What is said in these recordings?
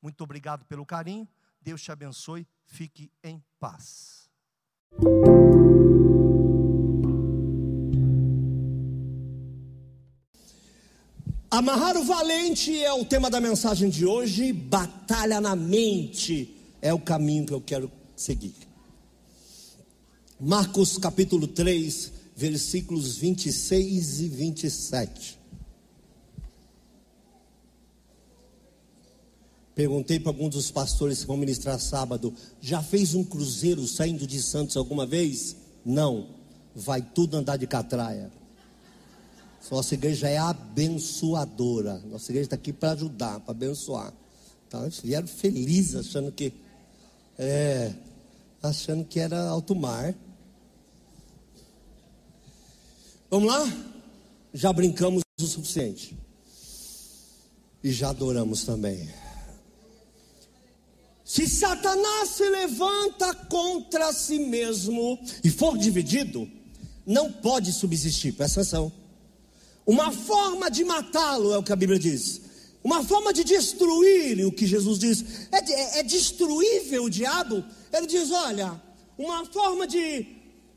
Muito obrigado pelo carinho. Deus te abençoe. Fique em paz. Amarrar o valente é o tema da mensagem de hoje. Batalha na mente é o caminho que eu quero seguir. Marcos capítulo 3, versículos 26 e 27. Perguntei para alguns dos pastores que vão ministrar sábado: já fez um cruzeiro saindo de Santos alguma vez? Não, vai tudo andar de catraia. Nossa igreja é abençoadora. Nossa igreja está aqui para ajudar, para abençoar. Então, eles vieram felizes, achando que. É, achando que era alto mar. Vamos lá? Já brincamos o suficiente. E já adoramos também. Se Satanás se levanta contra si mesmo e for dividido, não pode subsistir. Presta atenção. Uma forma de matá-lo é o que a Bíblia diz. Uma forma de destruir, o que Jesus diz, é, é, é destruível o diabo. Ele diz: olha, uma forma de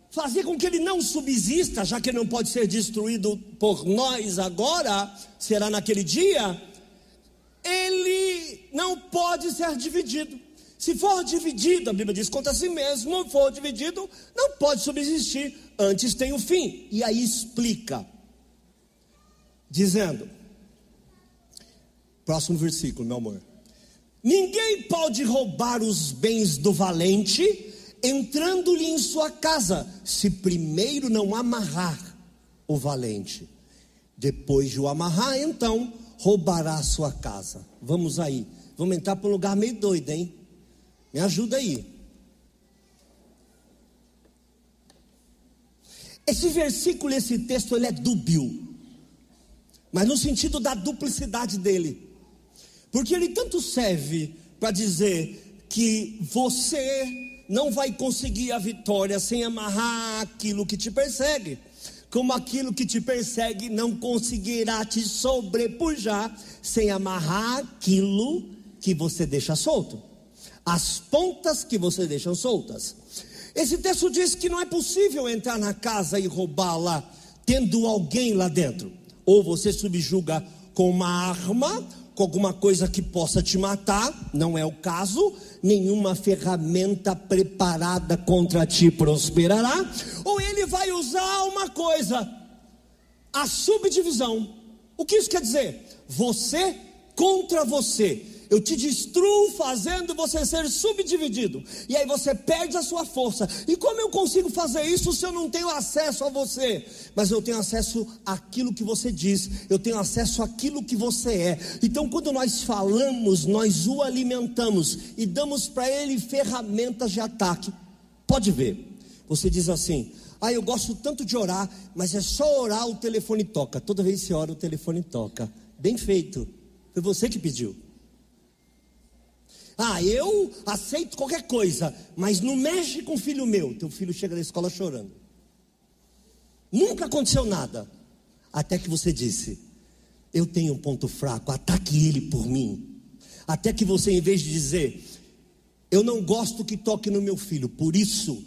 fazer com que ele não subsista, já que ele não pode ser destruído por nós agora, será naquele dia, ele não pode ser dividido. Se for dividido, a Bíblia diz contra si mesmo, for dividido, não pode subsistir, antes tem o fim. E aí explica dizendo: próximo versículo, meu amor. Ninguém pode roubar os bens do valente entrando-lhe em sua casa, se primeiro não amarrar o valente. Depois de o amarrar, então roubará a sua casa. Vamos aí. Vamos entrar para um lugar meio doido, hein? Me ajuda aí. Esse versículo, esse texto, ele é dúbio mas no sentido da duplicidade dele. Porque ele tanto serve para dizer que você não vai conseguir a vitória sem amarrar aquilo que te persegue, como aquilo que te persegue não conseguirá te sobrepujar sem amarrar aquilo que você deixa solto, as pontas que você deixa soltas. Esse texto diz que não é possível entrar na casa e roubá-la tendo alguém lá dentro ou você subjuga com uma arma, com alguma coisa que possa te matar, não é o caso, nenhuma ferramenta preparada contra ti prosperará, ou ele vai usar uma coisa, a subdivisão. O que isso quer dizer? Você contra você eu te destruo fazendo você ser subdividido. E aí você perde a sua força. E como eu consigo fazer isso se eu não tenho acesso a você? Mas eu tenho acesso àquilo que você diz. Eu tenho acesso àquilo que você é. Então quando nós falamos, nós o alimentamos e damos para ele ferramentas de ataque. Pode ver. Você diz assim: ah, eu gosto tanto de orar, mas é só orar, o telefone toca. Toda vez que você ora, o telefone toca. Bem feito. Foi você que pediu. Ah, eu aceito qualquer coisa, mas não mexe com o filho meu. Teu filho chega da escola chorando. Nunca aconteceu nada. Até que você disse: Eu tenho um ponto fraco, ataque ele por mim. Até que você, em vez de dizer: Eu não gosto que toque no meu filho, por isso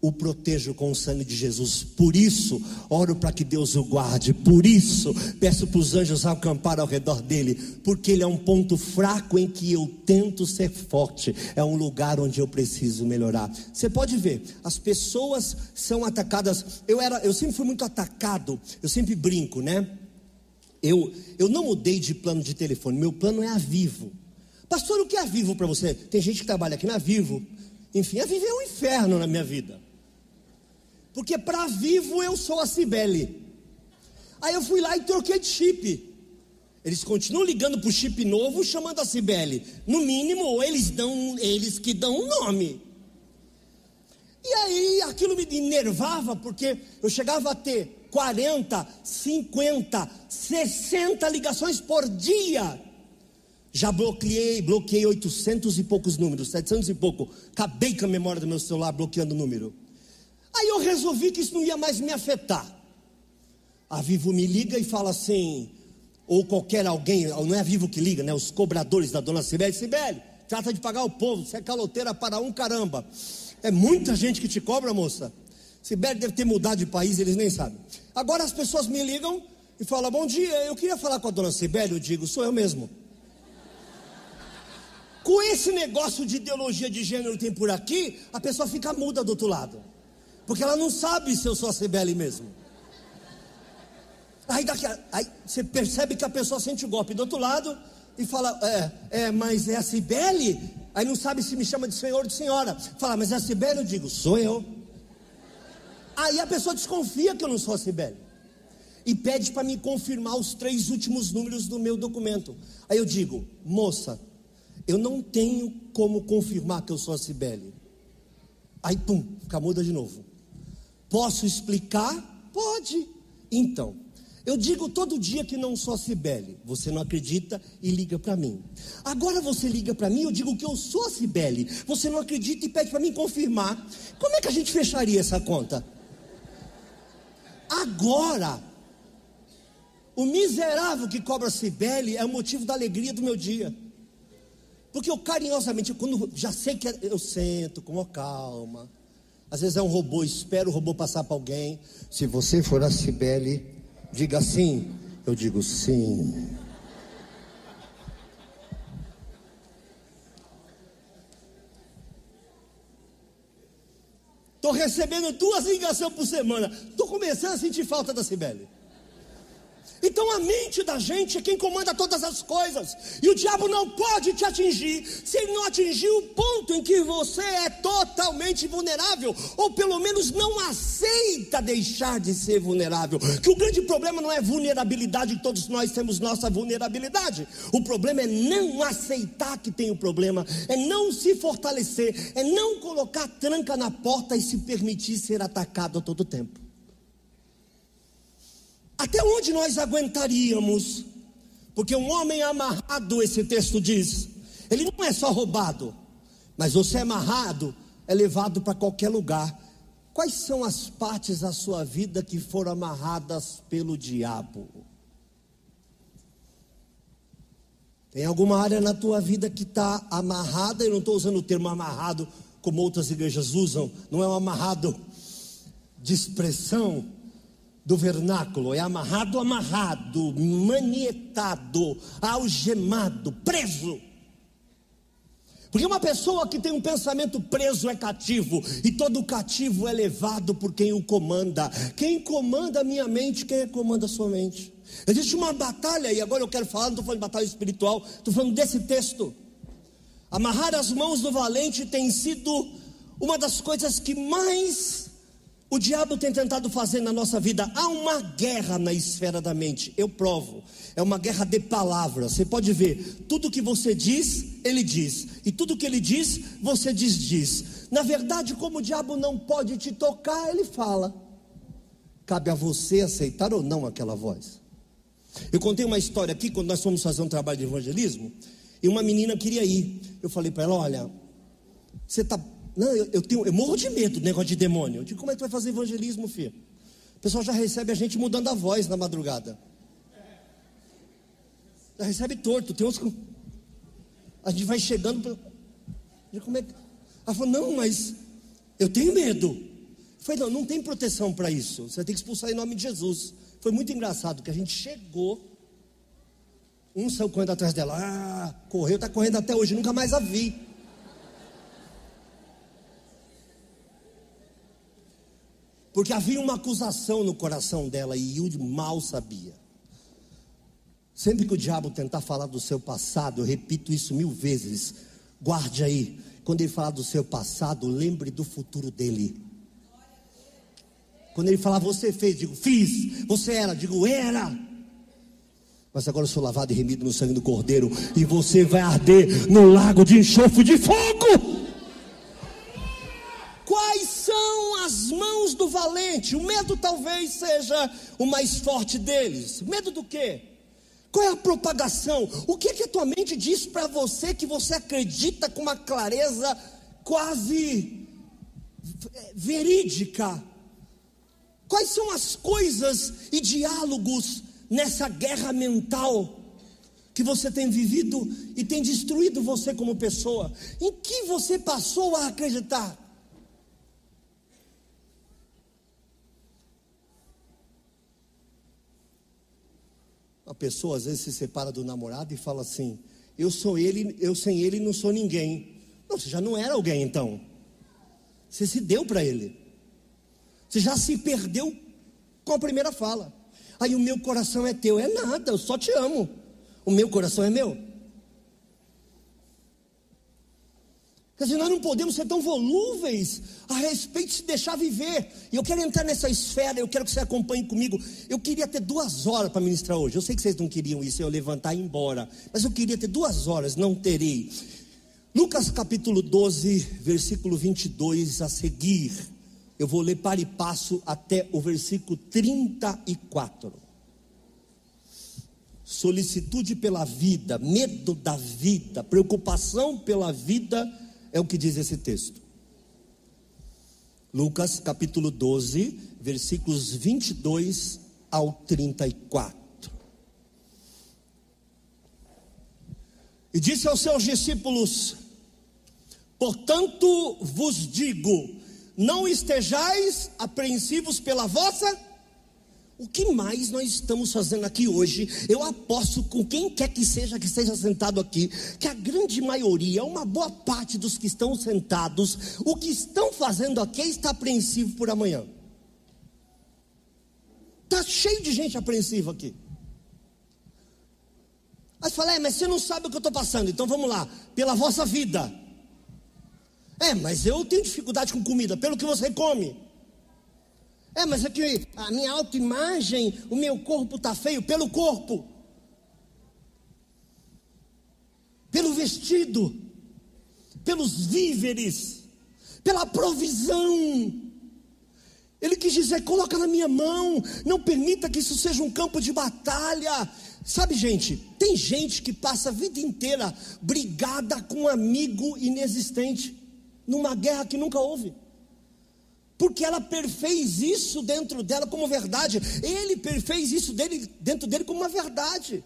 o protejo com o sangue de Jesus. Por isso, oro para que Deus o guarde. Por isso, peço para os anjos acampar ao redor dele, porque ele é um ponto fraco em que eu tento ser forte. É um lugar onde eu preciso melhorar. Você pode ver, as pessoas são atacadas. Eu era, eu sempre fui muito atacado. Eu sempre brinco, né? Eu, eu não mudei de plano de telefone. Meu plano é a Vivo. Pastor, o que é a Vivo para você? Tem gente que trabalha aqui na Vivo. Enfim, a Vivo é um inferno na minha vida. Porque para vivo eu sou a Cibele. Aí eu fui lá e troquei de chip. Eles continuam ligando para o chip novo, chamando a Cibele. No mínimo, eles dão, eles que dão um nome. E aí aquilo me enervava, porque eu chegava a ter 40, 50, 60 ligações por dia. Já bloqueei, bloqueei 800 e poucos números, 700 e pouco. Acabei com a memória do meu celular bloqueando o número. Aí eu resolvi que isso não ia mais me afetar. A Vivo me liga e fala assim, ou qualquer alguém, não é a Vivo que liga, né? Os cobradores da dona Sibeli, Sibeli, trata de pagar o povo, você é caloteira para um caramba. É muita gente que te cobra, moça. Sibeli deve ter mudado de país, eles nem sabem. Agora as pessoas me ligam e falam: Bom dia, eu queria falar com a dona Sibeli. Eu digo: Sou eu mesmo. Com esse negócio de ideologia de gênero que tem por aqui, a pessoa fica muda do outro lado. Porque ela não sabe se eu sou a Cibele mesmo. Aí, daqui, aí você percebe que a pessoa sente o golpe do outro lado e fala, é, é, mas é a Cibele? Aí não sabe se me chama de senhor ou de senhora. Fala, mas é a Cibele? Eu digo, sou eu. Aí a pessoa desconfia que eu não sou a Cibele. E pede para me confirmar os três últimos números do meu documento. Aí eu digo, moça, eu não tenho como confirmar que eu sou a Cibele. Aí, pum, fica muda de novo. Posso explicar? Pode. Então, eu digo todo dia que não sou a Cibele. Você não acredita e liga para mim. Agora você liga para mim, eu digo que eu sou a Cibele. Você não acredita e pede para mim confirmar. Como é que a gente fecharia essa conta? Agora, o miserável que cobra Cibele é o motivo da alegria do meu dia. Porque eu carinhosamente, quando já sei que é, eu sento com calma, às vezes é um robô, espera o robô passar para alguém. Se você for a Cibele, diga sim. Eu digo sim. Estou recebendo duas ligações por semana. Estou começando a sentir falta da Cibele. Então a mente da gente é quem comanda todas as coisas. E o diabo não pode te atingir se ele não atingir o ponto em que você é totalmente vulnerável, ou pelo menos não aceita deixar de ser vulnerável. Que o grande problema não é vulnerabilidade, todos nós temos nossa vulnerabilidade. O problema é não aceitar que tem o um problema, é não se fortalecer, é não colocar tranca na porta e se permitir ser atacado a todo tempo. Até onde nós aguentaríamos? Porque um homem amarrado, esse texto diz, ele não é só roubado, mas você é amarrado, é levado para qualquer lugar. Quais são as partes da sua vida que foram amarradas pelo diabo? Tem alguma área na tua vida que está amarrada? Eu não estou usando o termo amarrado como outras igrejas usam, não é um amarrado de expressão, do vernáculo, é amarrado, amarrado, manietado, algemado, preso. Porque uma pessoa que tem um pensamento preso é cativo, e todo cativo é levado por quem o comanda. Quem comanda a minha mente, quem comanda a sua mente. Existe uma batalha, e agora eu quero falar, não estou falando de batalha espiritual, estou falando desse texto. Amarrar as mãos do valente tem sido uma das coisas que mais o diabo tem tentado fazer na nossa vida. Há uma guerra na esfera da mente. Eu provo. É uma guerra de palavras. Você pode ver. Tudo que você diz, ele diz. E tudo que ele diz, você diz, diz. Na verdade, como o diabo não pode te tocar, ele fala. Cabe a você aceitar ou não aquela voz. Eu contei uma história aqui quando nós fomos fazer um trabalho de evangelismo. E uma menina queria ir. Eu falei para ela: Olha, você está não, eu, eu, tenho, eu morro de medo do negócio de demônio. Eu digo, como é que tu vai fazer evangelismo, filho? O pessoal já recebe a gente mudando a voz na madrugada. Já recebe torto. Tem uns. A gente vai chegando. Pra... Como é que... Ela falou, não, mas eu tenho medo. Eu falei, não, não tem proteção para isso. Você tem que expulsar em nome de Jesus. Foi muito engraçado que a gente chegou. Um saiu correndo atrás dela. Ah, correu, está correndo até hoje, nunca mais a vi. Porque havia uma acusação no coração dela e Yud mal sabia. Sempre que o diabo tentar falar do seu passado, eu repito isso mil vezes. Guarde aí. Quando ele falar do seu passado, lembre do futuro dele. Quando ele falar, você fez, digo, fiz. Você era, digo, era. Mas agora eu sou lavado e remido no sangue do Cordeiro. E você vai arder no lago de enxofre de fogo. São as mãos do valente? O medo talvez seja o mais forte deles. Medo do quê? Qual é a propagação? O que é que a tua mente diz para você que você acredita com uma clareza quase verídica? Quais são as coisas e diálogos nessa guerra mental que você tem vivido e tem destruído você como pessoa? Em que você passou a acreditar? A pessoa às vezes se separa do namorado e fala assim: Eu sou ele, eu sem ele não sou ninguém. Não, você já não era alguém então. Você se deu para ele. Você já se perdeu com a primeira fala. Aí o meu coração é teu. É nada, eu só te amo. O meu coração é meu. Quer dizer, nós não podemos ser tão volúveis a respeito de se deixar viver. E eu quero entrar nessa esfera, eu quero que você acompanhe comigo. Eu queria ter duas horas para ministrar hoje. Eu sei que vocês não queriam isso, eu levantar e ir embora. Mas eu queria ter duas horas, não terei. Lucas capítulo 12, versículo 22 a seguir. Eu vou ler para e passo até o versículo 34. Solicitude pela vida, medo da vida, preocupação pela vida é o que diz esse texto. Lucas capítulo 12, versículos 22 ao 34. E disse aos seus discípulos: Portanto vos digo, não estejais apreensivos pela vossa o que mais nós estamos fazendo aqui hoje? Eu aposto com quem quer que seja que esteja sentado aqui, que a grande maioria, uma boa parte dos que estão sentados, o que estão fazendo aqui estar apreensivo por amanhã. Está cheio de gente apreensiva aqui. Mas fala, é, mas você não sabe o que eu estou passando, então vamos lá, pela vossa vida. É, mas eu tenho dificuldade com comida, pelo que você come. É, mas é que a minha autoimagem, o meu corpo está feio pelo corpo, pelo vestido, pelos víveres, pela provisão. Ele quis dizer: coloca na minha mão, não permita que isso seja um campo de batalha. Sabe, gente, tem gente que passa a vida inteira brigada com um amigo inexistente, numa guerra que nunca houve porque ela perfez isso dentro dela como verdade, ele perfez isso dele, dentro dele como uma verdade.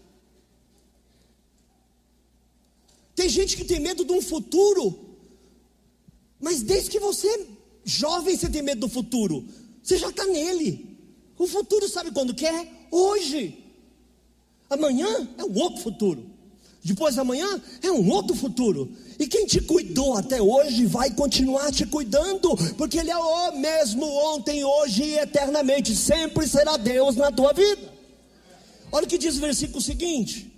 Tem gente que tem medo de um futuro, mas desde que você é jovem você tem medo do futuro, você já está nele. O futuro sabe quando quer? É? Hoje. Amanhã é um outro futuro. Depois amanhã é um outro futuro. E quem te cuidou até hoje vai continuar te cuidando, porque Ele é o mesmo ontem, hoje e eternamente. Sempre será Deus na tua vida. Olha o que diz o versículo seguinte.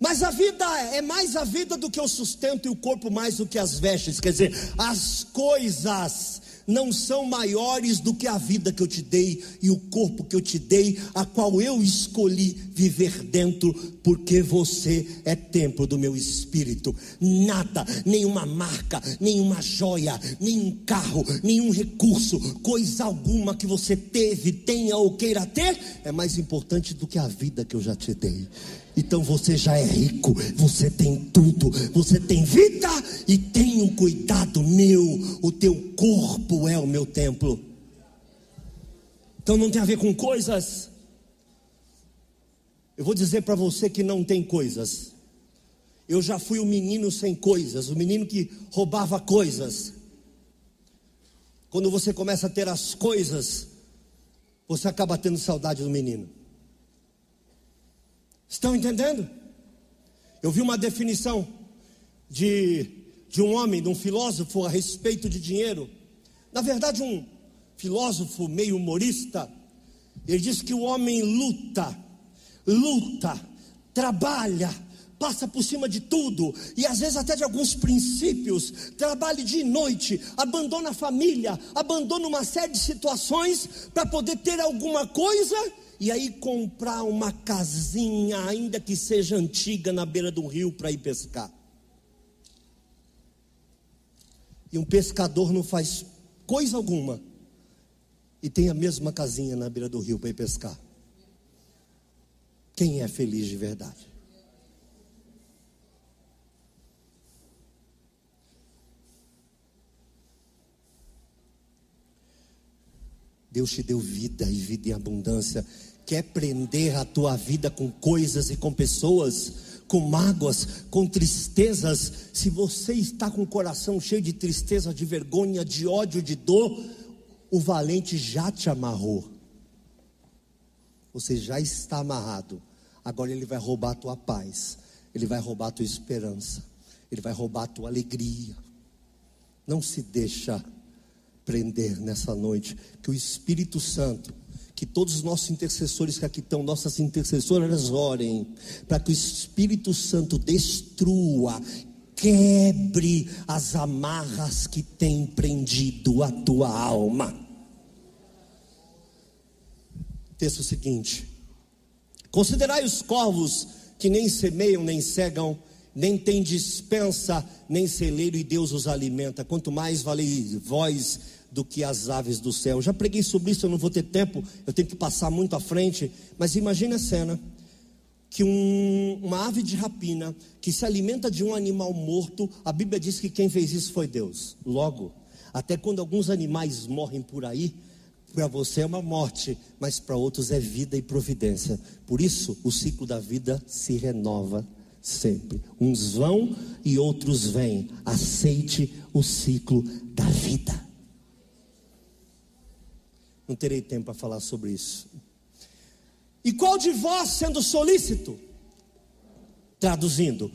Mas a vida é mais a vida do que o sustento e o corpo mais do que as vestes. Quer dizer, as coisas não são maiores do que a vida que eu te dei e o corpo que eu te dei, a qual eu escolhi viver dentro, porque você é templo do meu espírito. Nada, nenhuma marca, nenhuma joia, nenhum carro, nenhum recurso, coisa alguma que você teve, tenha ou queira ter, é mais importante do que a vida que eu já te dei. Então você já é rico, você tem tudo, você tem vida e tem um cuidado meu. O teu corpo é o meu templo. Então não tem a ver com coisas. Eu vou dizer para você que não tem coisas. Eu já fui o um menino sem coisas, o um menino que roubava coisas. quando você começa a ter as coisas, você acaba tendo saudade do menino. Estão entendendo? Eu vi uma definição de, de um homem, de um filósofo a respeito de dinheiro. Na verdade, um filósofo meio humorista. Ele diz que o homem luta, luta, trabalha, passa por cima de tudo e às vezes até de alguns princípios, trabalha de noite, abandona a família, abandona uma série de situações para poder ter alguma coisa e aí comprar uma casinha, ainda que seja antiga, na beira do rio para ir pescar. E um pescador não faz coisa alguma e tem a mesma casinha na beira do rio para ir pescar. Quem é feliz de verdade? Deus te deu vida e vida em abundância. Quer prender a tua vida com coisas e com pessoas, com mágoas, com tristezas? Se você está com o coração cheio de tristeza, de vergonha, de ódio, de dor, o valente já te amarrou. Você já está amarrado. Agora ele vai roubar a tua paz, ele vai roubar a tua esperança, ele vai roubar a tua alegria. Não se deixa prender nessa noite, que o Espírito Santo, que todos os nossos intercessores que aqui estão, nossas intercessoras orem, para que o Espírito Santo destrua, quebre as amarras que tem prendido a tua alma. Texto seguinte: Considerai os corvos que nem semeiam, nem cegam, nem tem dispensa, nem celeiro, e Deus os alimenta. Quanto mais vale vós do que as aves do céu. Já preguei sobre isso, eu não vou ter tempo, eu tenho que passar muito à frente, mas imagine a cena que um, uma ave de rapina que se alimenta de um animal morto, a Bíblia diz que quem fez isso foi Deus. Logo, até quando alguns animais morrem por aí, para você é uma morte, mas para outros é vida e providência. Por isso, o ciclo da vida se renova sempre. Uns vão e outros vêm. Aceite o ciclo da vida. Não terei tempo para falar sobre isso. E qual de vós, sendo solícito, traduzindo,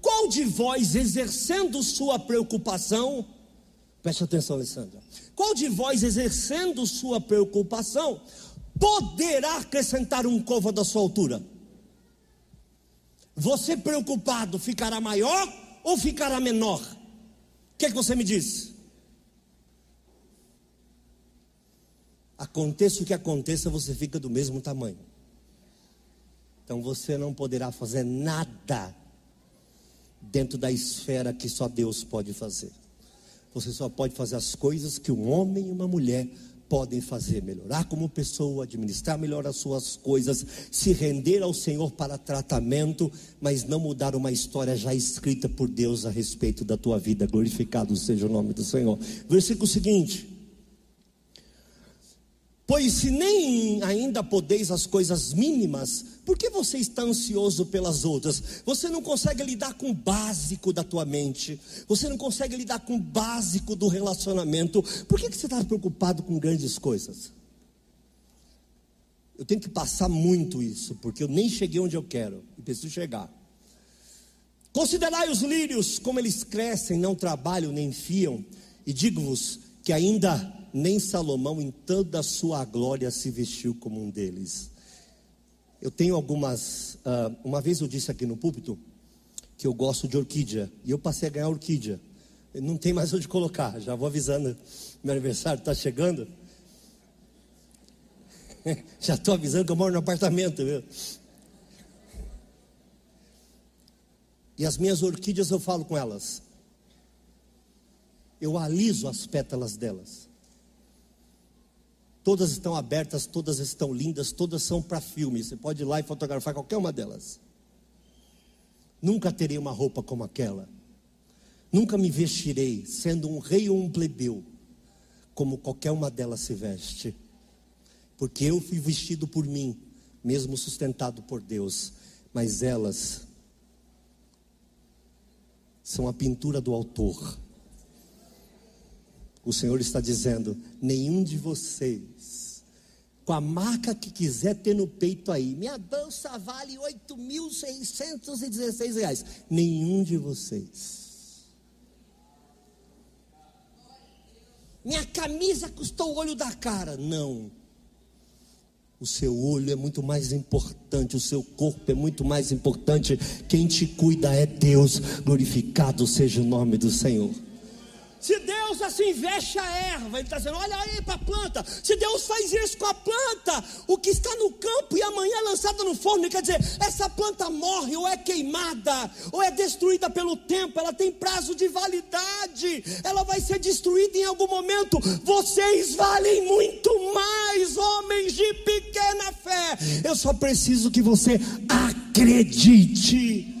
qual de vós exercendo sua preocupação, preste atenção, Alessandra, qual de vós exercendo sua preocupação, poderá acrescentar um covo da sua altura? Você preocupado ficará maior ou ficará menor? O que, é que você me diz? Aconteça o que aconteça, você fica do mesmo tamanho. Então você não poderá fazer nada dentro da esfera que só Deus pode fazer. Você só pode fazer as coisas que um homem e uma mulher podem fazer: melhorar como pessoa, administrar melhor as suas coisas, se render ao Senhor para tratamento, mas não mudar uma história já escrita por Deus a respeito da tua vida. Glorificado seja o nome do Senhor. Versículo seguinte. Pois se nem ainda podeis as coisas mínimas, por que você está ansioso pelas outras? Você não consegue lidar com o básico da tua mente, você não consegue lidar com o básico do relacionamento. Por que, que você está preocupado com grandes coisas? Eu tenho que passar muito isso, porque eu nem cheguei onde eu quero e preciso chegar. Considerai os lírios, como eles crescem, não trabalham nem fiam, e digo-vos que ainda nem Salomão em toda a sua glória se vestiu como um deles. Eu tenho algumas. Uh, uma vez eu disse aqui no púlpito que eu gosto de orquídea e eu passei a ganhar orquídea. Não tem mais onde colocar, já vou avisando. Meu aniversário está chegando. já estou avisando que eu moro no apartamento, viu? E as minhas orquídeas eu falo com elas. Eu aliso as pétalas delas. Todas estão abertas, todas estão lindas, todas são para filme. Você pode ir lá e fotografar qualquer uma delas. Nunca terei uma roupa como aquela. Nunca me vestirei, sendo um rei ou um plebeu, como qualquer uma delas se veste. Porque eu fui vestido por mim, mesmo sustentado por Deus. Mas elas são a pintura do autor. O Senhor está dizendo: nenhum de vocês, com a marca que quiser ter no peito aí, minha bolsa vale 8.616 reais. Nenhum de vocês. Minha camisa custou o olho da cara. Não. O seu olho é muito mais importante, o seu corpo é muito mais importante. Quem te cuida é Deus. Glorificado seja o nome do Senhor. Deus assim veste a erva, Ele está dizendo: olha aí para a planta. Se Deus faz isso com a planta, o que está no campo e amanhã é lançada no forno, quer dizer, essa planta morre, ou é queimada, ou é destruída pelo tempo, ela tem prazo de validade, ela vai ser destruída em algum momento. Vocês valem muito mais, homens de pequena fé. Eu só preciso que você acredite.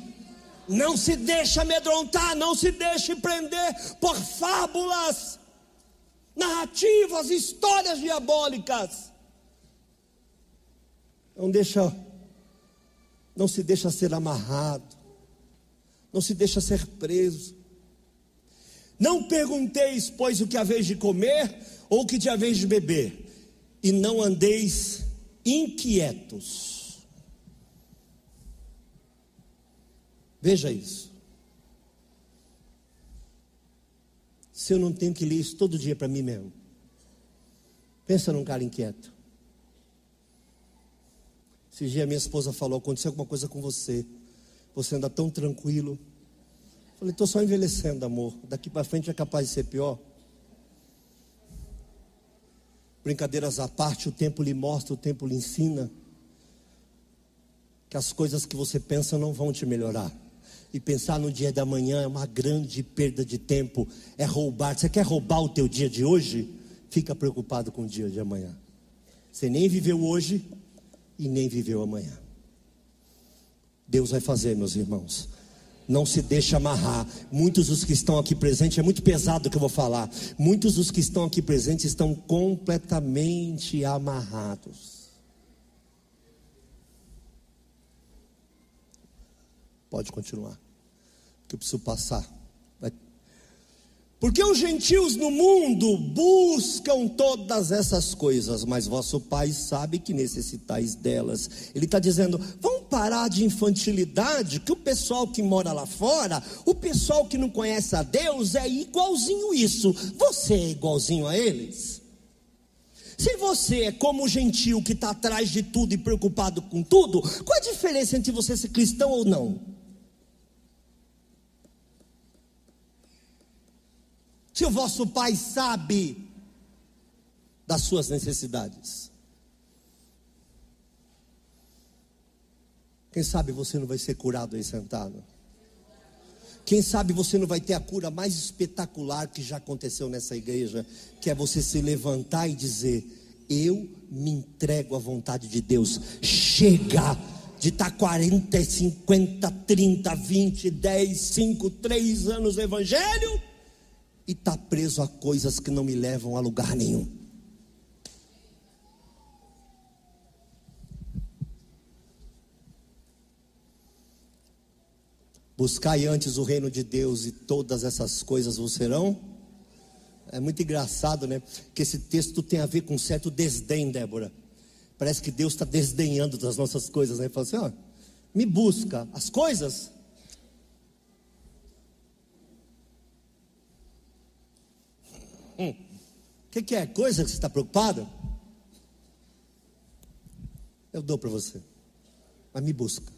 Não se deixe amedrontar, não se deixe prender por fábulas, narrativas, histórias diabólicas. Não deixa, não se deixa ser amarrado, não se deixa ser preso. Não pergunteis, pois, o que haveis de comer ou o que te haveis de beber, e não andeis inquietos Veja isso. Se eu não tenho que ler isso todo dia para mim mesmo. Pensa num cara inquieto. Esse dia minha esposa falou: aconteceu alguma coisa com você. Você anda tão tranquilo. Falei, estou só envelhecendo, amor. Daqui para frente é capaz de ser pior. Brincadeiras à parte, o tempo lhe mostra, o tempo lhe ensina que as coisas que você pensa não vão te melhorar e pensar no dia da manhã é uma grande perda de tempo, é roubar. Você quer roubar o teu dia de hoje? Fica preocupado com o dia de amanhã. Você nem viveu hoje e nem viveu amanhã. Deus vai fazer, meus irmãos. Não se deixe amarrar. Muitos dos que estão aqui presentes, é muito pesado o que eu vou falar. Muitos dos que estão aqui presentes estão completamente amarrados. Pode continuar. Que eu preciso passar. Porque os gentios no mundo buscam todas essas coisas, mas vosso Pai sabe que necessitais delas. Ele está dizendo: vamos parar de infantilidade, que o pessoal que mora lá fora, o pessoal que não conhece a Deus, é igualzinho isso. Você é igualzinho a eles? Se você é como o gentil que está atrás de tudo e preocupado com tudo, qual a diferença entre você ser cristão ou não? Se o vosso Pai sabe das suas necessidades. Quem sabe você não vai ser curado aí sentado? Quem sabe você não vai ter a cura mais espetacular que já aconteceu nessa igreja, que é você se levantar e dizer: Eu me entrego à vontade de Deus. Chega de estar 40, 50, 30, 20, 10, 5, 3 anos no Evangelho e está preso a coisas que não me levam a lugar nenhum. Buscai antes o reino de Deus e todas essas coisas vos serão. É muito engraçado, né? Que esse texto tem a ver com um certo desdém, Débora. Parece que Deus está desdenhando das nossas coisas, né? Fala assim: ó, me busca as coisas, O que, que é? Coisa que você está preocupado? Eu dou para você. Mas me busca.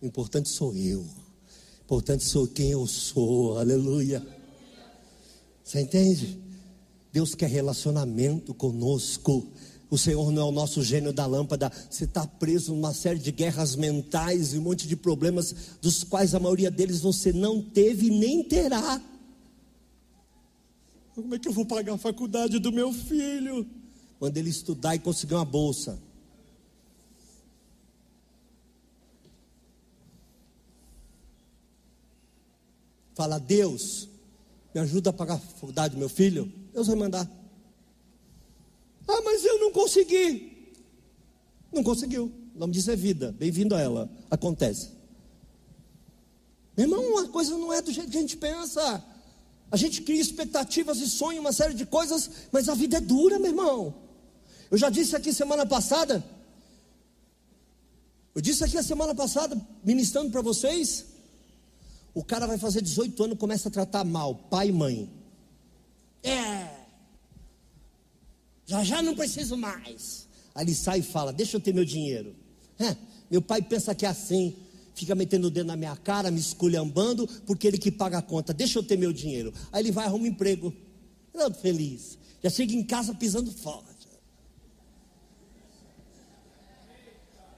O importante sou eu. O importante sou quem eu sou. Aleluia. Você entende? Deus quer relacionamento conosco. O Senhor não é o nosso gênio da lâmpada. Você está preso numa série de guerras mentais e um monte de problemas, dos quais a maioria deles você não teve nem terá. Como é que eu vou pagar a faculdade do meu filho? Quando ele estudar e conseguir uma bolsa. Fala, Deus, me ajuda a pagar a faculdade do meu filho? Deus vai mandar. Ah, mas eu não consegui. Não conseguiu. O nome disso é vida. Bem-vindo a ela. Acontece. Meu irmão, a coisa não é do jeito que a gente pensa. A gente cria expectativas e sonha uma série de coisas, mas a vida é dura, meu irmão. Eu já disse aqui semana passada. Eu disse aqui a semana passada, ministrando para vocês. O cara vai fazer 18 anos, começa a tratar mal pai e mãe. É. Já já não preciso mais. Aí ele sai e fala: Deixa eu ter meu dinheiro. É, meu pai pensa que é assim fica metendo o dedo na minha cara, me esculhambando, porque ele que paga a conta, deixa eu ter meu dinheiro. Aí ele vai arrumar um emprego, todo feliz, já chega em casa pisando forte.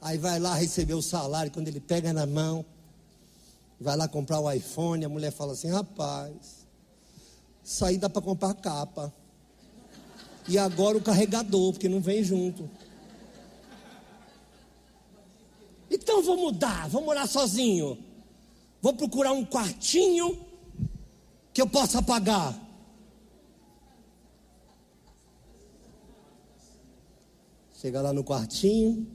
Aí vai lá receber o salário, quando ele pega na mão, vai lá comprar o iPhone, a mulher fala assim: rapaz, isso aí dá para comprar capa. E agora o carregador, porque não vem junto. Então vou mudar, vou morar sozinho. Vou procurar um quartinho que eu possa pagar. Chega lá no quartinho,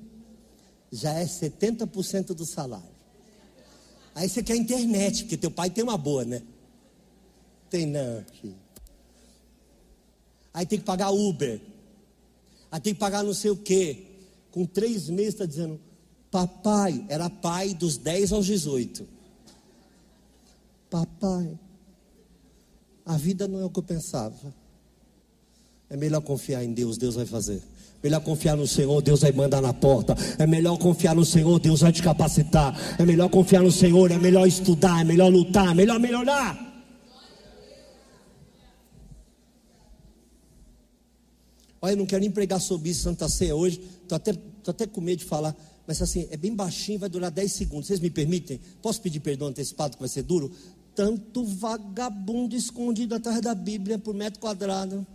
já é 70% do salário. Aí você quer internet, porque teu pai tem uma boa, né? Tem não, filho. Aí tem que pagar Uber. Aí tem que pagar não sei o quê. Com três meses está dizendo, Papai era pai dos 10 aos 18. Papai, a vida não é o que eu pensava. É melhor confiar em Deus, Deus vai fazer. Melhor confiar no Senhor, Deus vai mandar na porta. É melhor confiar no Senhor, Deus vai te capacitar. É melhor confiar no Senhor, é melhor estudar, é melhor lutar, é melhor melhorar. Olha, eu não quero nem pregar sobre isso, Santa Ceia hoje. Estou até, tô até com medo de falar mas assim, é bem baixinho, vai durar 10 segundos. Vocês me permitem? Posso pedir perdão antecipado que vai ser duro? Tanto vagabundo escondido atrás da Bíblia por metro quadrado.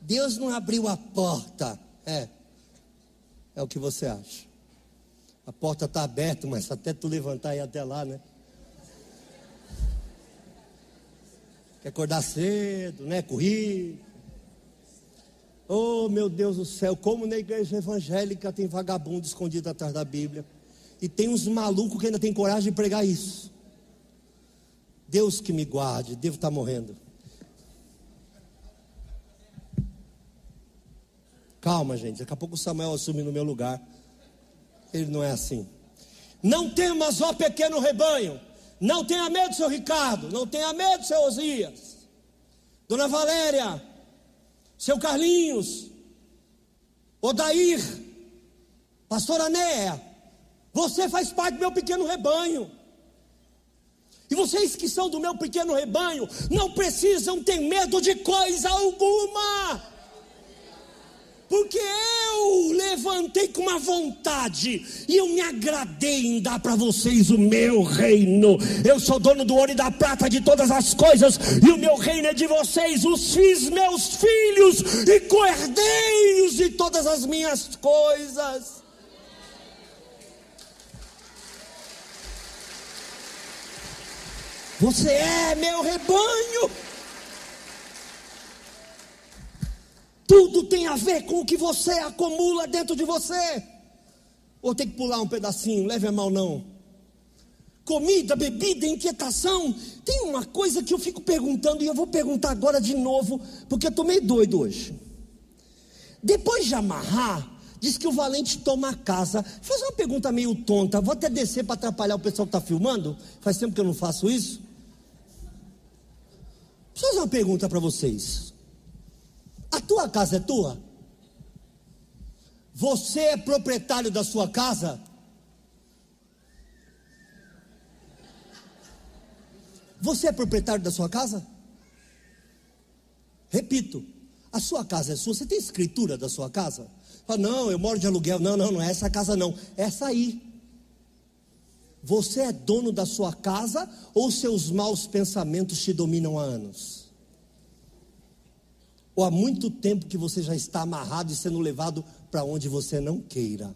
Deus não abriu a porta. É. É o que você acha. A porta está aberta, mas até tu levantar e ir até lá, né? Quer acordar cedo, né? Correr Oh, meu Deus do céu, como na igreja evangélica tem vagabundo escondido atrás da Bíblia. E tem uns malucos que ainda tem coragem de pregar isso. Deus que me guarde, devo estar morrendo. Calma, gente, daqui a pouco o Samuel assume no meu lugar. Ele não é assim. Não temas, ó pequeno rebanho. Não tenha medo, seu Ricardo. Não tenha medo, seu Osias. Dona Valéria, seu Carlinhos, Odair, Pastor Anéa, você faz parte do meu pequeno rebanho. E vocês que são do meu pequeno rebanho, não precisam ter medo de coisa alguma porque eu levantei com uma vontade e eu me agradei em dar para vocês o meu reino. Eu sou dono do ouro e da prata de todas as coisas, e o meu reino é de vocês. Os fiz meus filhos e cordeiros de todas as minhas coisas. Você é meu rebanho. Tudo tem a ver com o que você acumula dentro de você. Ou tem que pular um pedacinho, leve a mal não. Comida, bebida, inquietação. Tem uma coisa que eu fico perguntando e eu vou perguntar agora de novo, porque eu estou meio doido hoje. Depois de amarrar, diz que o valente toma a casa. Fazer uma pergunta meio tonta, vou até descer para atrapalhar o pessoal que está filmando. Faz tempo que eu não faço isso. Vou fazer uma pergunta para vocês. A tua casa é tua? Você é proprietário da sua casa? Você é proprietário da sua casa? Repito, a sua casa é sua. Você tem escritura da sua casa? Fala, não, eu moro de aluguel. Não, não, não é essa casa não. É essa aí. Você é dono da sua casa ou seus maus pensamentos te dominam há anos? Ou há muito tempo que você já está amarrado e sendo levado para onde você não queira.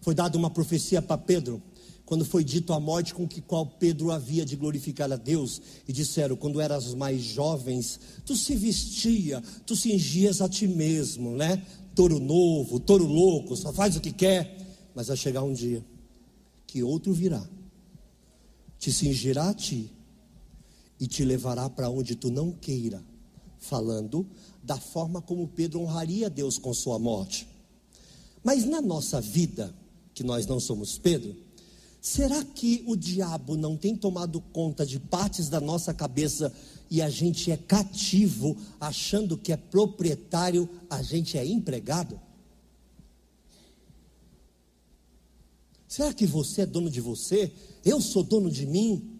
Foi dada uma profecia para Pedro, quando foi dito a morte com que qual Pedro havia de glorificar a Deus, e disseram: quando eras mais jovens, tu se vestia, tu cingias a ti mesmo, né? Touro novo, touro louco, só faz o que quer, mas vai chegar um dia que outro virá, te cingirá a ti e te levará para onde tu não queira, falando da forma como Pedro honraria Deus com sua morte. Mas na nossa vida, que nós não somos Pedro, será que o diabo não tem tomado conta de partes da nossa cabeça e a gente é cativo, achando que é proprietário, a gente é empregado? Será que você é dono de você? Eu sou dono de mim?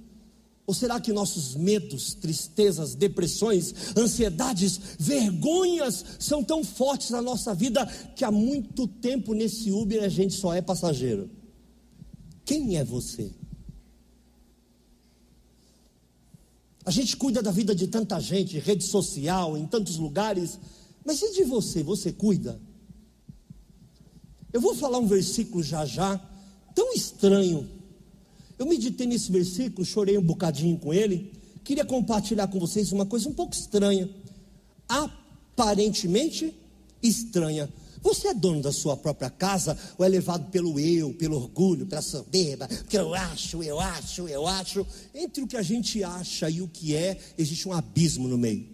Ou será que nossos medos, tristezas, depressões, ansiedades, vergonhas são tão fortes na nossa vida que há muito tempo nesse Uber a gente só é passageiro? Quem é você? A gente cuida da vida de tanta gente, rede social, em tantos lugares, mas e de você? Você cuida? Eu vou falar um versículo já já, tão estranho eu meditei nesse versículo, chorei um bocadinho com ele. Queria compartilhar com vocês uma coisa um pouco estranha. Aparentemente estranha. Você é dono da sua própria casa ou é levado pelo eu, pelo orgulho, pela soberba, porque eu acho, eu acho, eu acho. Entre o que a gente acha e o que é, existe um abismo no meio.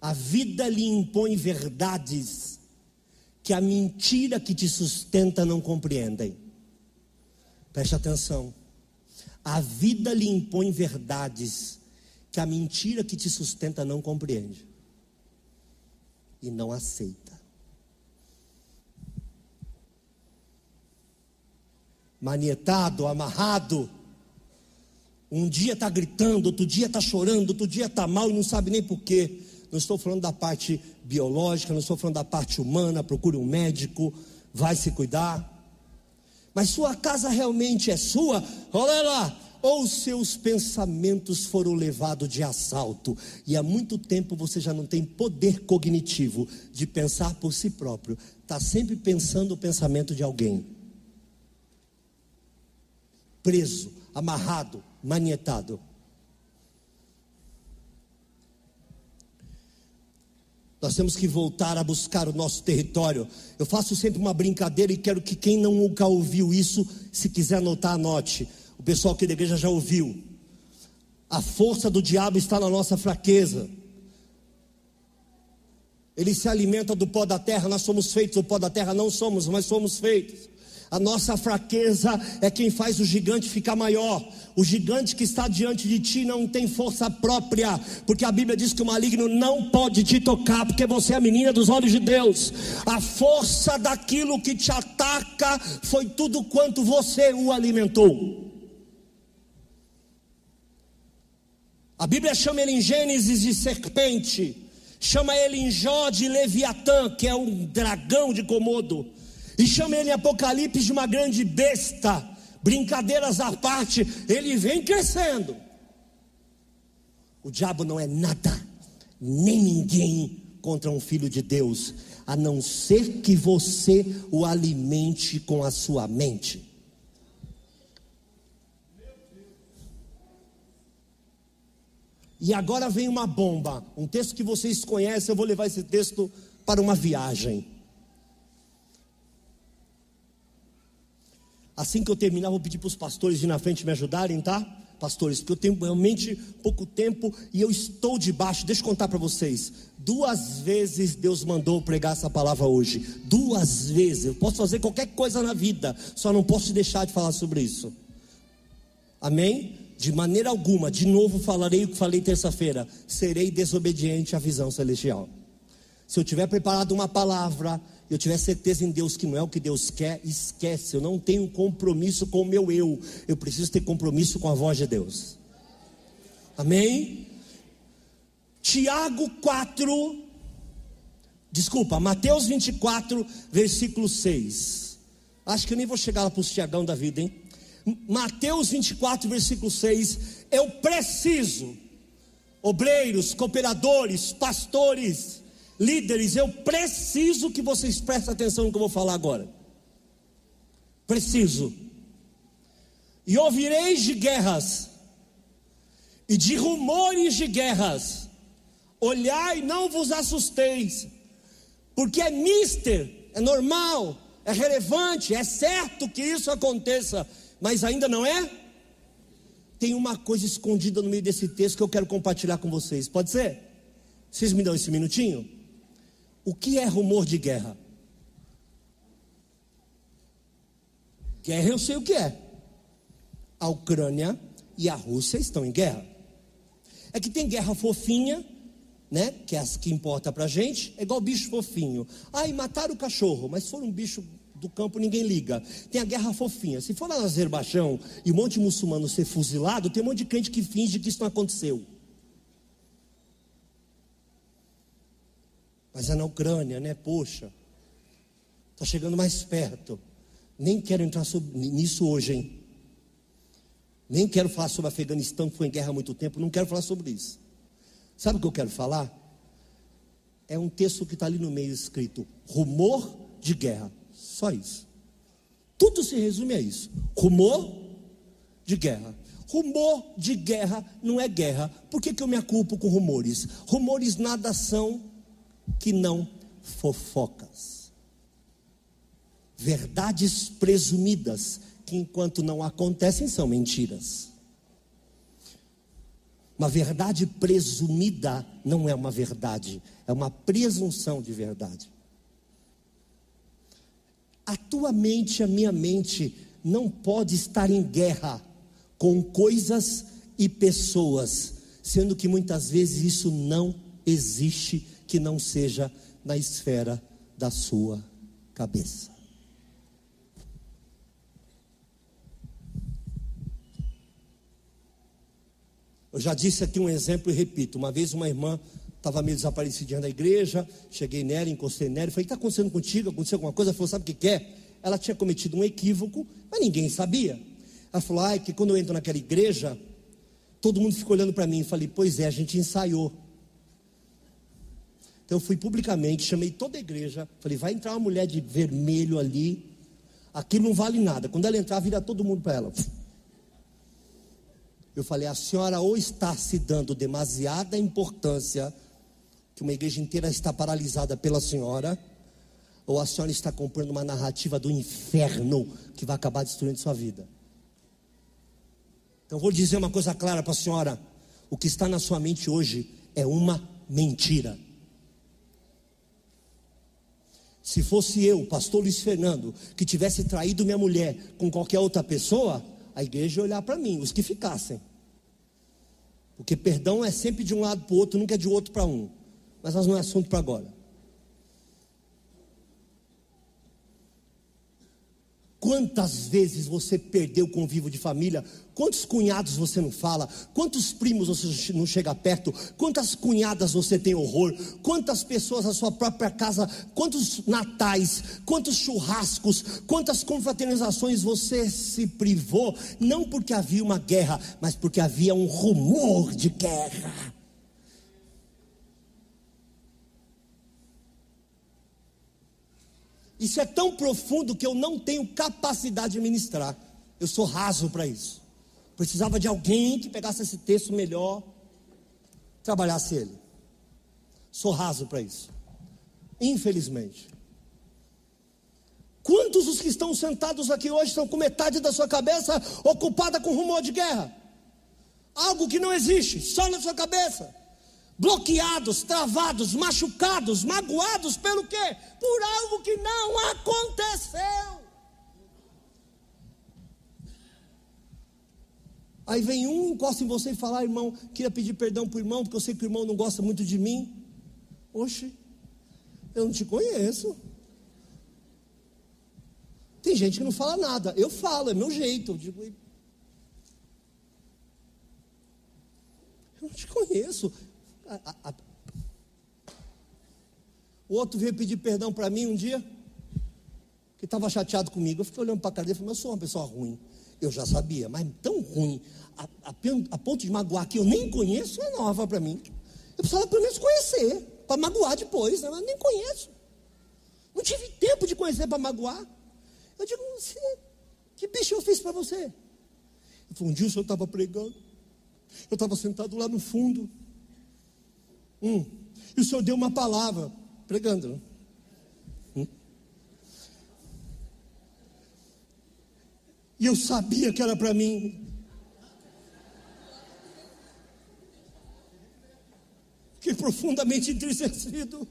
A vida lhe impõe verdades que a mentira que te sustenta não compreendem. Preste atenção. A vida lhe impõe verdades que a mentira que te sustenta não compreende e não aceita. Manietado, amarrado, um dia está gritando, outro dia está chorando, outro dia está mal e não sabe nem porquê não estou falando da parte biológica, não estou falando da parte humana, procure um médico, vai se cuidar. Mas sua casa realmente é sua? Olha lá, ou seus pensamentos foram levados de assalto, e há muito tempo você já não tem poder cognitivo de pensar por si próprio, está sempre pensando o pensamento de alguém. Preso, amarrado, manietado. Nós temos que voltar a buscar o nosso território. Eu faço sempre uma brincadeira e quero que quem nunca ouviu isso, se quiser anotar, anote. O pessoal aqui da igreja já ouviu. A força do diabo está na nossa fraqueza. Ele se alimenta do pó da terra, nós somos feitos do pó da terra, não somos, mas somos feitos. A nossa fraqueza é quem faz o gigante ficar maior. O gigante que está diante de ti não tem força própria, porque a Bíblia diz que o maligno não pode te tocar, porque você é a menina dos olhos de Deus. A força daquilo que te ataca foi tudo quanto você o alimentou. A Bíblia chama ele em Gênesis de serpente, chama ele em Jó de Leviatã, que é um dragão de Comodo e chama ele em Apocalipse de uma grande besta. Brincadeiras à parte, ele vem crescendo. O diabo não é nada, nem ninguém contra um filho de Deus, a não ser que você o alimente com a sua mente. E agora vem uma bomba, um texto que vocês conhecem, eu vou levar esse texto para uma viagem. Assim que eu terminar, vou pedir para os pastores ir na frente me ajudarem, tá? Pastores, porque eu tenho realmente pouco tempo e eu estou debaixo. Deixa eu contar para vocês. Duas vezes Deus mandou pregar essa palavra hoje. Duas vezes. Eu posso fazer qualquer coisa na vida, só não posso deixar de falar sobre isso. Amém? De maneira alguma, de novo falarei o que falei terça-feira: serei desobediente à visão celestial. Se eu tiver preparado uma palavra, eu tiver certeza em Deus que não é o que Deus quer, esquece. Eu não tenho compromisso com o meu eu. Eu preciso ter compromisso com a voz de Deus. Amém? Tiago 4, desculpa, Mateus 24, versículo 6. Acho que eu nem vou chegar lá para os Tiagão da vida, hein? Mateus 24, versículo 6. Eu preciso, obreiros, cooperadores, pastores, líderes, eu preciso que vocês prestem atenção no que eu vou falar agora. Preciso. E ouvireis de guerras, e de rumores de guerras. Olhai, não vos assusteis, porque é mister, é normal, é relevante, é certo que isso aconteça, mas ainda não é? Tem uma coisa escondida no meio desse texto que eu quero compartilhar com vocês, pode ser? Vocês me dão esse minutinho? O que é rumor de guerra? Guerra eu sei o que é. A Ucrânia e a Rússia estão em guerra. É que tem guerra fofinha, né? Que é as que importa pra gente, é igual bicho fofinho. Ai, mataram o cachorro, mas se for um bicho do campo ninguém liga. Tem a guerra fofinha. Se for lá no Azerbaijão e um monte de muçulmano ser fuzilado, tem um monte de crente que finge que isso não aconteceu. Mas é na Ucrânia, né? Poxa, está chegando mais perto. Nem quero entrar sobre, nisso hoje, hein? Nem quero falar sobre Afeganistão, que foi em guerra há muito tempo. Não quero falar sobre isso. Sabe o que eu quero falar? É um texto que está ali no meio escrito: rumor de guerra. Só isso. Tudo se resume a isso: rumor de guerra. Rumor de guerra não é guerra. Por que, que eu me aculpo com rumores? Rumores nada são que não fofocas. Verdades presumidas, que enquanto não acontecem são mentiras. Uma verdade presumida não é uma verdade, é uma presunção de verdade. A tua mente, a minha mente, não pode estar em guerra com coisas e pessoas, sendo que muitas vezes isso não existe que não seja na esfera da sua cabeça. Eu já disse aqui um exemplo e repito. Uma vez uma irmã estava meio desaparecidinha da igreja, cheguei nela, encostei nela e falei: está acontecendo contigo? Aconteceu alguma coisa? Ela falou: sabe o que, que é? Ela tinha cometido um equívoco, mas ninguém sabia. Ela falou: ai, que quando eu entro naquela igreja, todo mundo fica olhando para mim. Eu falei: pois é, a gente ensaiou. Então eu fui publicamente, chamei toda a igreja, falei: vai entrar uma mulher de vermelho ali, aquilo não vale nada. Quando ela entrar, vira todo mundo para ela. Eu falei: a senhora ou está se dando demasiada importância, que uma igreja inteira está paralisada pela senhora, ou a senhora está comprando uma narrativa do inferno que vai acabar destruindo sua vida. Então vou dizer uma coisa clara para a senhora: o que está na sua mente hoje é uma mentira. Se fosse eu, pastor Luiz Fernando, que tivesse traído minha mulher com qualquer outra pessoa, a igreja ia olhar para mim, os que ficassem. Porque perdão é sempre de um lado para o outro, nunca é de outro para um. Mas nós não é assunto para agora. Quantas vezes você perdeu o convívio de família? Quantos cunhados você não fala? Quantos primos você não chega perto? Quantas cunhadas você tem horror? Quantas pessoas na sua própria casa? Quantos natais? Quantos churrascos? Quantas confraternizações você se privou? Não porque havia uma guerra, mas porque havia um rumor de guerra. Isso é tão profundo que eu não tenho capacidade de ministrar. Eu sou raso para isso. Precisava de alguém que pegasse esse texto melhor, trabalhasse ele. Sou raso para isso. Infelizmente. Quantos dos que estão sentados aqui hoje estão com metade da sua cabeça ocupada com rumor de guerra? Algo que não existe, só na sua cabeça bloqueados, travados, machucados, magoados pelo quê? Por algo que não aconteceu. Aí vem um, encosta em você e fala, ah, irmão, queria pedir perdão para o irmão, porque eu sei que o irmão não gosta muito de mim. Oxe, eu não te conheço. Tem gente que não fala nada. Eu falo, é meu jeito. Eu digo, eu não te conheço. O outro veio pedir perdão para mim um dia, que estava chateado comigo. Eu fiquei olhando para a cara dele e falei, eu sou uma pessoa ruim. Eu já sabia, mas tão ruim, a, a, a ponto de magoar que eu nem conheço, é nova para mim. Eu precisava pelo menos conhecer, para magoar depois, né? mas nem conheço. Não tive tempo de conhecer para magoar. Eu digo, que bicho eu fiz para você? Ele falou, um dia o senhor estava pregando, eu estava sentado lá no fundo, Hum. E o Senhor deu uma palavra, pregando. Né? Hum. E eu sabia que era para mim. Fiquei profundamente entristecido.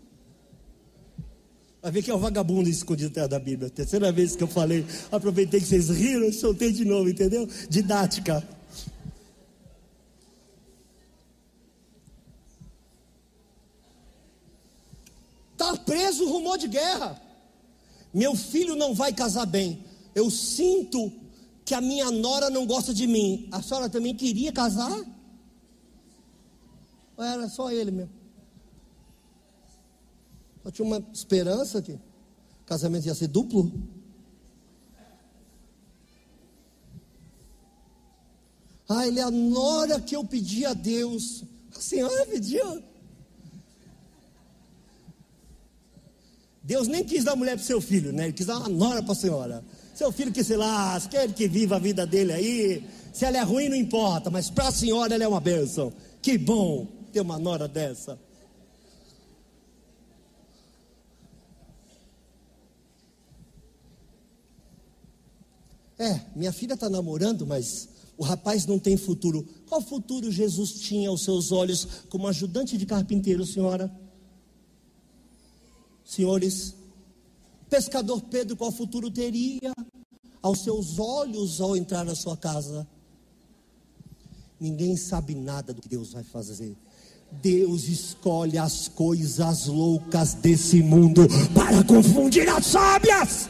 Vai ver que é um vagabundo escondido atrás da Bíblia. Terceira vez que eu falei, aproveitei que vocês riram, soltei de novo, entendeu? Didática. De guerra. Meu filho não vai casar bem. Eu sinto que a minha nora não gosta de mim. A senhora também queria casar? Ou era só ele mesmo? Só tinha uma esperança que o casamento ia ser duplo. Ah, ele é a nora que eu pedi a Deus. A senhora pediu. Deus nem quis dar mulher para seu filho, né? Ele quis dar uma nora para a senhora. Seu filho que se lasque, quer que viva a vida dele aí. Se ela é ruim, não importa, mas para a senhora ela é uma bênção. Que bom ter uma nora dessa. É, minha filha está namorando, mas o rapaz não tem futuro. Qual futuro Jesus tinha aos seus olhos como ajudante de carpinteiro, senhora? Senhores, pescador Pedro, qual futuro teria aos seus olhos ao entrar na sua casa? Ninguém sabe nada do que Deus vai fazer. Deus escolhe as coisas loucas desse mundo para confundir as sábias.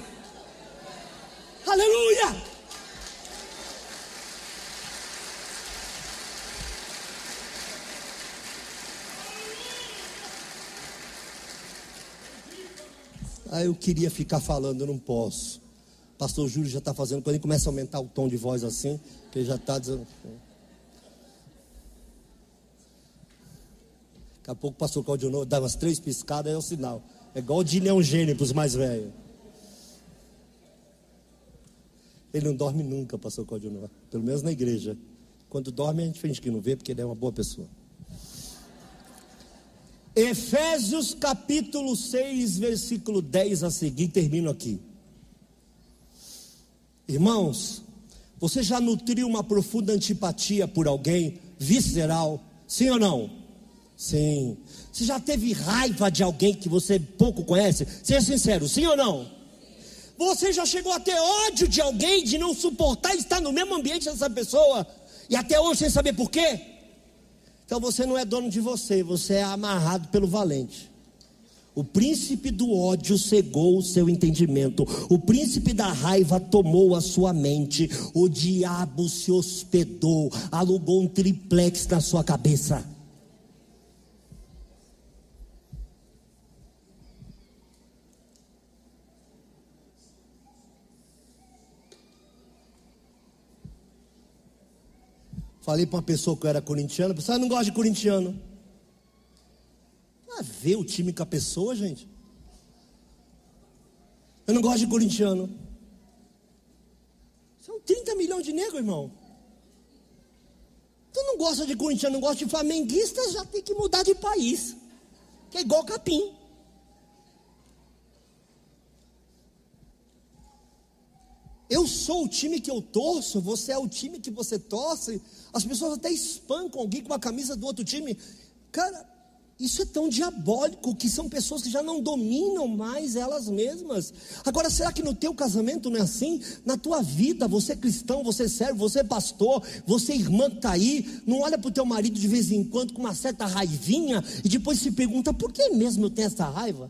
Aleluia! Ah, eu queria ficar falando, eu não posso. Pastor Júlio já está fazendo, quando ele começa a aumentar o tom de voz assim, ele já está dizendo. Daqui a pouco o pastor Claudio dá umas três piscadas, é o sinal. É igual o Dini é um gênio para os mais velhos. Ele não dorme nunca, pastor Claudio Pelo menos na igreja. Quando dorme, a gente finge que não vê, porque ele é uma boa pessoa. Efésios capítulo 6, versículo 10 a seguir, termino aqui. Irmãos, você já nutriu uma profunda antipatia por alguém visceral? Sim ou não? Sim. Você já teve raiva de alguém que você pouco conhece? Seja sincero, sim ou não? Você já chegou a ter ódio de alguém, de não suportar estar no mesmo ambiente dessa pessoa, e até hoje sem saber por quê? Então você não é dono de você, você é amarrado pelo valente. O príncipe do ódio cegou o seu entendimento, o príncipe da raiva tomou a sua mente, o diabo se hospedou, alugou um triplex na sua cabeça. Falei para uma pessoa que eu era corintiano, a pessoa ah, não gosta de corintiano. Ah, ver o time com a pessoa, gente. Eu não gosto de corintiano. São 30 milhões de negros, irmão. Tu não gosta de corintiano, não gosta de flamenguista, já tem que mudar de país. Que é igual capim. Eu sou o time que eu torço, você é o time que você torce. As pessoas até espancam alguém com a camisa do outro time. Cara, isso é tão diabólico que são pessoas que já não dominam mais elas mesmas. Agora, será que no teu casamento não é assim? Na tua vida, você é cristão, você é servo, você é pastor, você é irmã que está aí, não olha para o teu marido de vez em quando com uma certa raivinha e depois se pergunta, por que mesmo eu tenho essa raiva?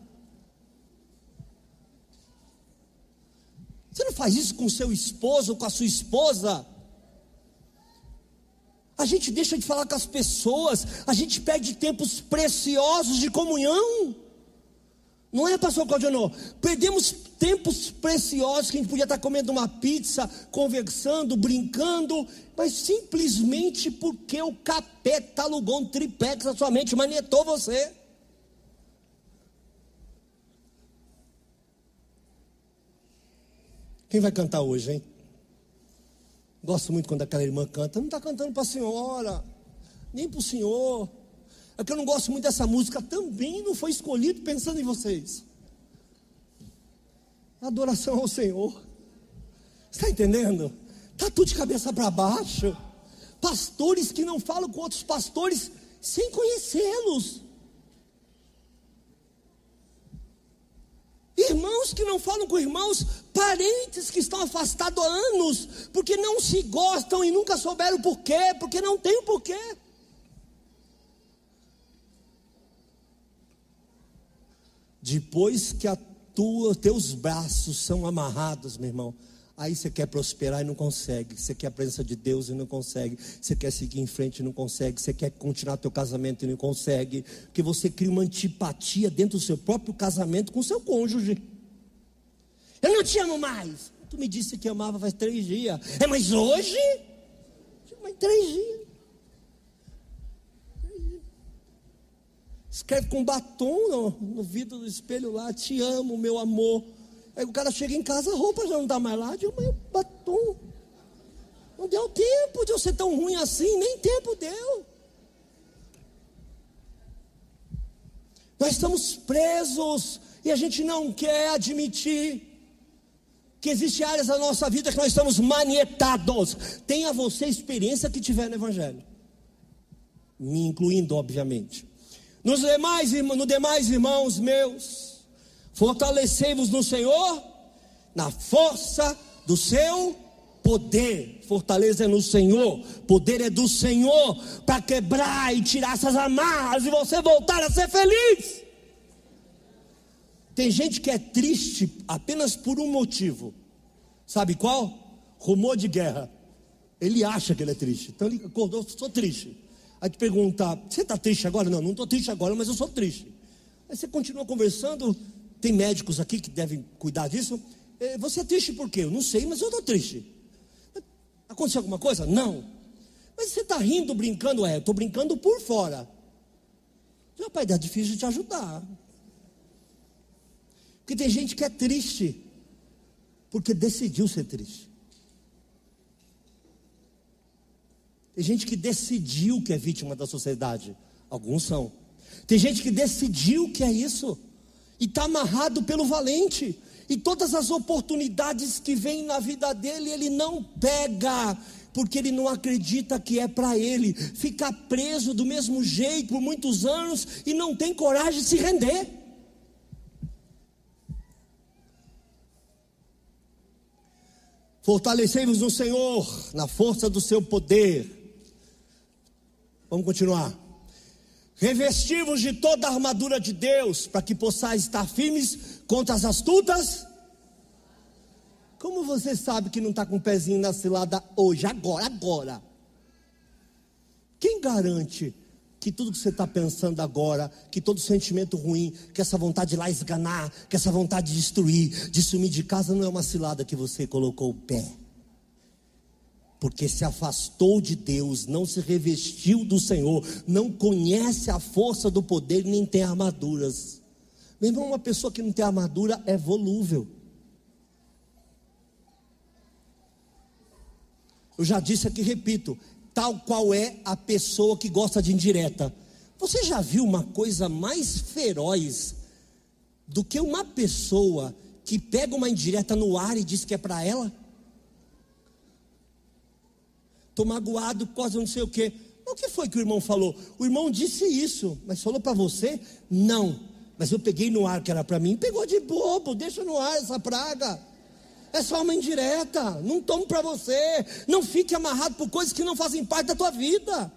Você não faz isso com seu esposo com a sua esposa. A gente deixa de falar com as pessoas, a gente perde tempos preciosos de comunhão. Não é, pastor Claudio? Perdemos tempos preciosos que a gente podia estar comendo uma pizza, conversando, brincando, mas simplesmente porque o capeta alugou um triplex na sua mente, manetou você. Quem vai cantar hoje, hein? Gosto muito quando aquela irmã canta. Não está cantando para a senhora, nem para o senhor. É que eu não gosto muito dessa música. Também não foi escolhido pensando em vocês. Adoração ao Senhor. Está entendendo? Está tudo de cabeça para baixo. Pastores que não falam com outros pastores sem conhecê-los. Irmãos que não falam com irmãos, parentes que estão afastados há anos, porque não se gostam e nunca souberam porquê, porque não tem o porquê. Depois que a tua, teus braços são amarrados, meu irmão, Aí você quer prosperar e não consegue. Você quer a presença de Deus e não consegue. Você quer seguir em frente e não consegue. Você quer continuar teu casamento e não consegue. Porque você cria uma antipatia dentro do seu próprio casamento com seu cônjuge. Eu não te amo mais. Tu me disse que amava faz três dias. É, mas hoje? Mas três dias. Escreve com batom no, no vidro do espelho lá. Te amo, meu amor. Aí o cara chega em casa, a roupa já não está mais lá, digo, mas batom. Não deu tempo de eu ser tão ruim assim, nem tempo deu. Nós estamos presos e a gente não quer admitir que existem áreas da nossa vida que nós estamos manietados. Tenha você experiência que tiver no Evangelho, me incluindo, obviamente. Nos demais, no demais irmãos meus, Fortalecei-vos no Senhor, na força do seu poder. Fortaleza é no Senhor, poder é do Senhor para quebrar e tirar essas amarras e você voltar a ser feliz. Tem gente que é triste apenas por um motivo. Sabe qual? Rumor de guerra. Ele acha que ele é triste. Então ele acordou, sou triste. Aí te pergunta, você está triste agora? Não, não estou triste agora, mas eu sou triste. Aí você continua conversando, tem médicos aqui que devem cuidar disso. É, você é triste por quê? Eu não sei, mas eu estou triste. Aconteceu alguma coisa? Não. Mas você está rindo, brincando? É, eu estou brincando por fora. Rapaz, é difícil de te ajudar. Porque tem gente que é triste, porque decidiu ser triste. Tem gente que decidiu que é vítima da sociedade. Alguns são. Tem gente que decidiu que é isso e está amarrado pelo valente. E todas as oportunidades que vêm na vida dele, ele não pega, porque ele não acredita que é para ele. Fica preso do mesmo jeito por muitos anos e não tem coragem de se render. Fortalecei-vos no Senhor, na força do seu poder. Vamos continuar. Revestivos de toda a armadura de Deus, para que possais estar firmes contra as astutas. Como você sabe que não está com o pezinho na cilada hoje, agora, agora? Quem garante que tudo que você está pensando agora, que todo sentimento ruim, que essa vontade de lá esganar, que essa vontade de destruir, de sumir de casa, não é uma cilada que você colocou o pé? porque se afastou de Deus, não se revestiu do Senhor, não conhece a força do poder, nem tem armaduras. Meu irmão, uma pessoa que não tem armadura é volúvel. Eu já disse aqui, repito, tal qual é a pessoa que gosta de indireta. Você já viu uma coisa mais feroz do que uma pessoa que pega uma indireta no ar e diz que é para ela? estou magoado por causa não sei o quê. O que foi que o irmão falou? O irmão disse isso, mas falou para você? Não. Mas eu peguei no ar que era para mim, pegou de bobo, deixa no ar essa praga. É só uma indireta, não tomo para você. Não fique amarrado por coisas que não fazem parte da tua vida.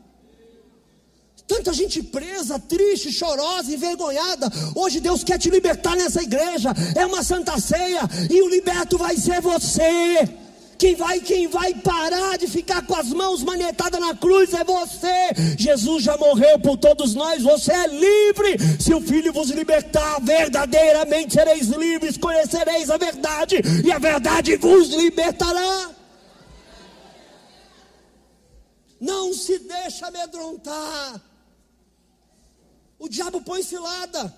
Tanta gente presa, triste, chorosa, envergonhada. Hoje Deus quer te libertar nessa igreja. É uma santa ceia e o liberto vai ser você. Quem vai, quem vai parar de ficar com as mãos manetadas na cruz é você. Jesus já morreu por todos nós, você é livre. Se o Filho vos libertar, verdadeiramente sereis livres, conhecereis a verdade, e a verdade vos libertará. Não se deixa amedrontar. O diabo põe cilada.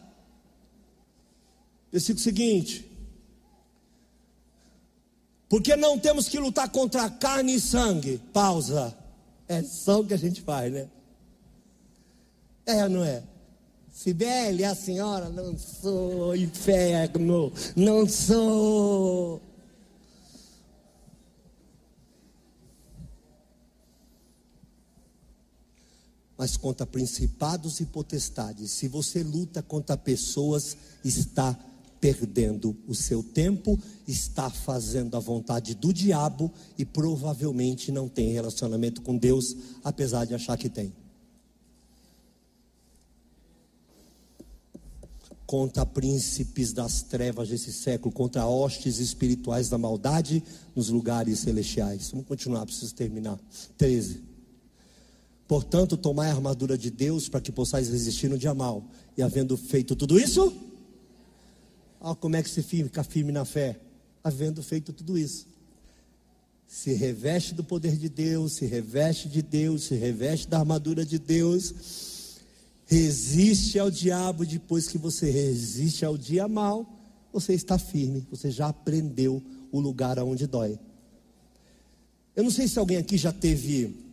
Versículo seguinte. Porque não temos que lutar contra carne e sangue. Pausa. É só o que a gente faz, né? É, não é? Sibeli, a senhora, não sou inferno, não sou. Mas contra principados e potestades, se você luta contra pessoas, está perdendo o seu tempo, está fazendo a vontade do diabo e provavelmente não tem relacionamento com Deus, apesar de achar que tem. Contra príncipes das trevas desse século, contra hostes espirituais da maldade nos lugares celestiais. Vamos continuar, preciso terminar. 13. Portanto, tomai a armadura de Deus para que possais resistir no dia mal. E havendo feito tudo isso, olha como é que se fica firme na fé. Havendo feito tudo isso. Se reveste do poder de Deus, se reveste de Deus, se reveste da armadura de Deus. Resiste ao diabo, depois que você resiste ao dia mal, você está firme, você já aprendeu o lugar aonde dói. Eu não sei se alguém aqui já teve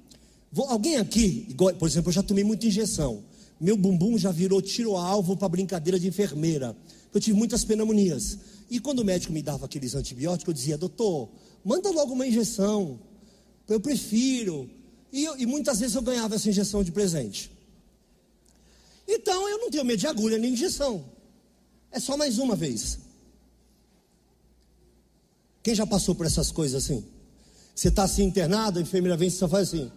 alguém aqui, por exemplo, eu já tomei muita injeção. Meu bumbum já virou tiro-alvo para brincadeira de enfermeira. Eu tive muitas pneumonias. E quando o médico me dava aqueles antibióticos, eu dizia, doutor, manda logo uma injeção. Eu prefiro. E, eu, e muitas vezes eu ganhava essa injeção de presente. Então eu não tenho medo de agulha nem injeção. É só mais uma vez. Quem já passou por essas coisas assim? Você está assim internado, a enfermeira vem e só faz assim.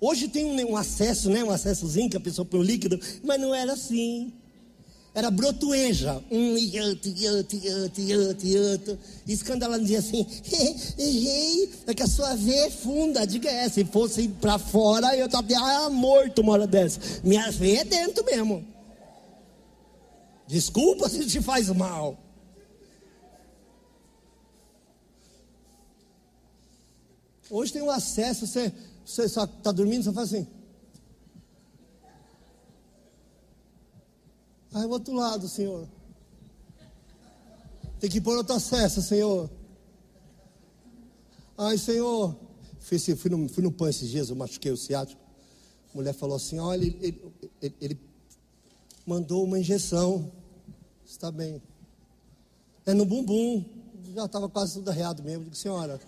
Hoje tem um, um, acesso, né? Um acessozinho que a pessoa põe o líquido, mas não era assim. Era brotueja. Um e outro, e outro, e outro, e quando ela dizia assim, errei, é que a sua veia é funda. Diga é, se fosse para fora, eu estava ah, morto uma hora dessa. Minha veia é dentro mesmo. Desculpa se te faz mal. Hoje tem um acesso, você você está dormindo, você faz assim. Aí o outro lado, Senhor. Tem que pôr outra cesta, Senhor. Ai, Senhor. Fui, fui, no, fui no pão esses dias, eu machuquei o ciático. A mulher falou assim: olha, ele, ele, ele, ele mandou uma injeção. Está bem. É no bumbum. Já estava quase tudo arreado mesmo. Eu digo, senhora,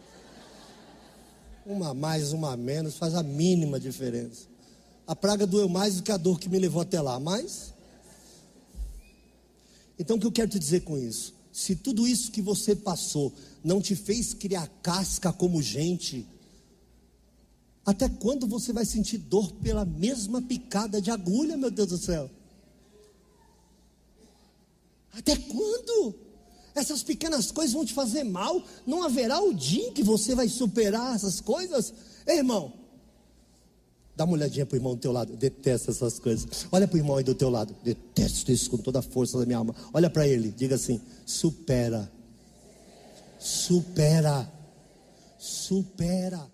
uma mais, uma menos, faz a mínima diferença. A praga doeu mais do que a dor que me levou até lá, mas. Então o que eu quero te dizer com isso? Se tudo isso que você passou não te fez criar casca como gente, até quando você vai sentir dor pela mesma picada de agulha, meu Deus do céu? Até quando? essas pequenas coisas vão te fazer mal, não haverá o dia em que você vai superar essas coisas. Ei, irmão, dá uma olhadinha para o irmão do teu lado, detesta essas coisas. Olha para o irmão aí do teu lado, detesto isso com toda a força da minha alma. Olha para ele, diga assim: supera, supera, supera.